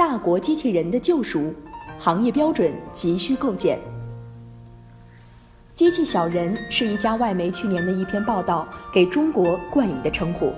大国机器人的救赎，行业标准急需构建。机器小人是一家外媒去年的一篇报道给中国冠以的称呼。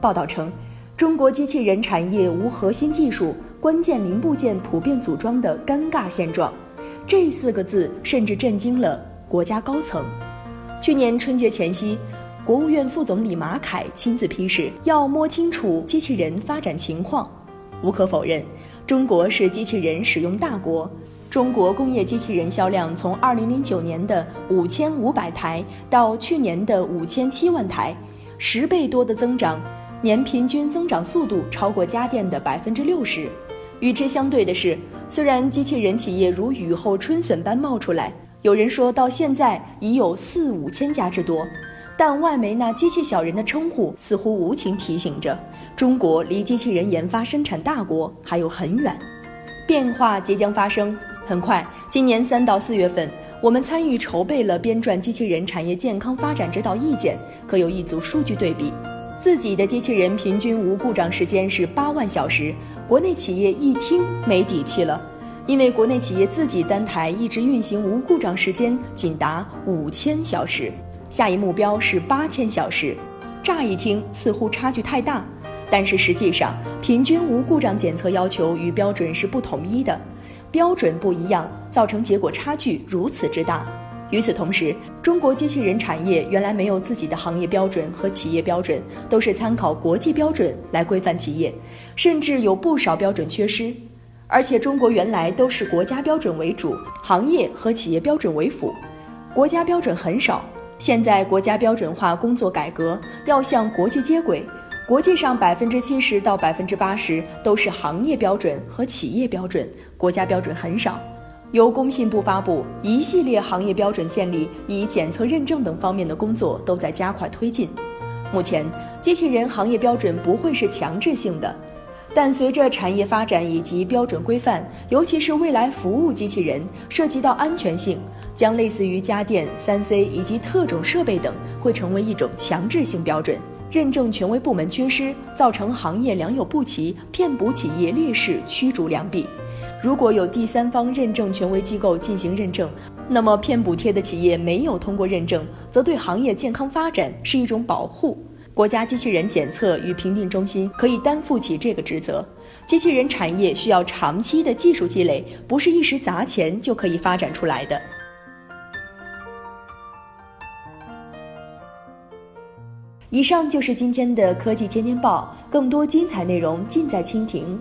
报道称，中国机器人产业无核心技术、关键零部件普遍组装的尴尬现状。这四个字甚至震惊了国家高层。去年春节前夕，国务院副总理马凯亲自批示，要摸清楚机器人发展情况。无可否认，中国是机器人使用大国。中国工业机器人销量从2009年的5500台到去年的5007万台，十倍多的增长，年平均增长速度超过家电的百分之六十。与之相对的是，虽然机器人企业如雨后春笋般冒出来，有人说到现在已有四五千家之多，但外媒那“机器小人”的称呼似乎无情提醒着中国离机器人研发生产大国还有很远，变化即将发生。很快，今年三到四月份，我们参与筹备了编撰机器人产业健康发展指导意见，可有一组数据对比：自己的机器人平均无故障时间是八万小时，国内企业一听没底气了，因为国内企业自己单台一直运行无故障时间仅达五千小时，下一目标是八千小时。乍一听似乎差距太大，但是实际上，平均无故障检测要求与标准是不统一的。标准不一样，造成结果差距如此之大。与此同时，中国机器人产业原来没有自己的行业标准和企业标准，都是参考国际标准来规范企业，甚至有不少标准缺失。而且中国原来都是国家标准为主，行业和企业标准为辅，国家标准很少。现在国家标准化工作改革，要向国际接轨。国际上百分之七十到百分之八十都是行业标准和企业标准，国家标准很少。由工信部发布一系列行业标准建立，以检测认证等方面的工作都在加快推进。目前，机器人行业标准不会是强制性的，但随着产业发展以及标准规范，尤其是未来服务机器人涉及到安全性，将类似于家电、三 C 以及特种设备等，会成为一种强制性标准。认证权威部门缺失，造成行业良莠不齐，骗补企业劣势，驱逐良币。如果有第三方认证权威机构进行认证，那么骗补贴的企业没有通过认证，则对行业健康发展是一种保护。国家机器人检测与评定中心可以担负起这个职责。机器人产业需要长期的技术积累，不是一时砸钱就可以发展出来的。以上就是今天的科技天天报，更多精彩内容尽在蜻蜓。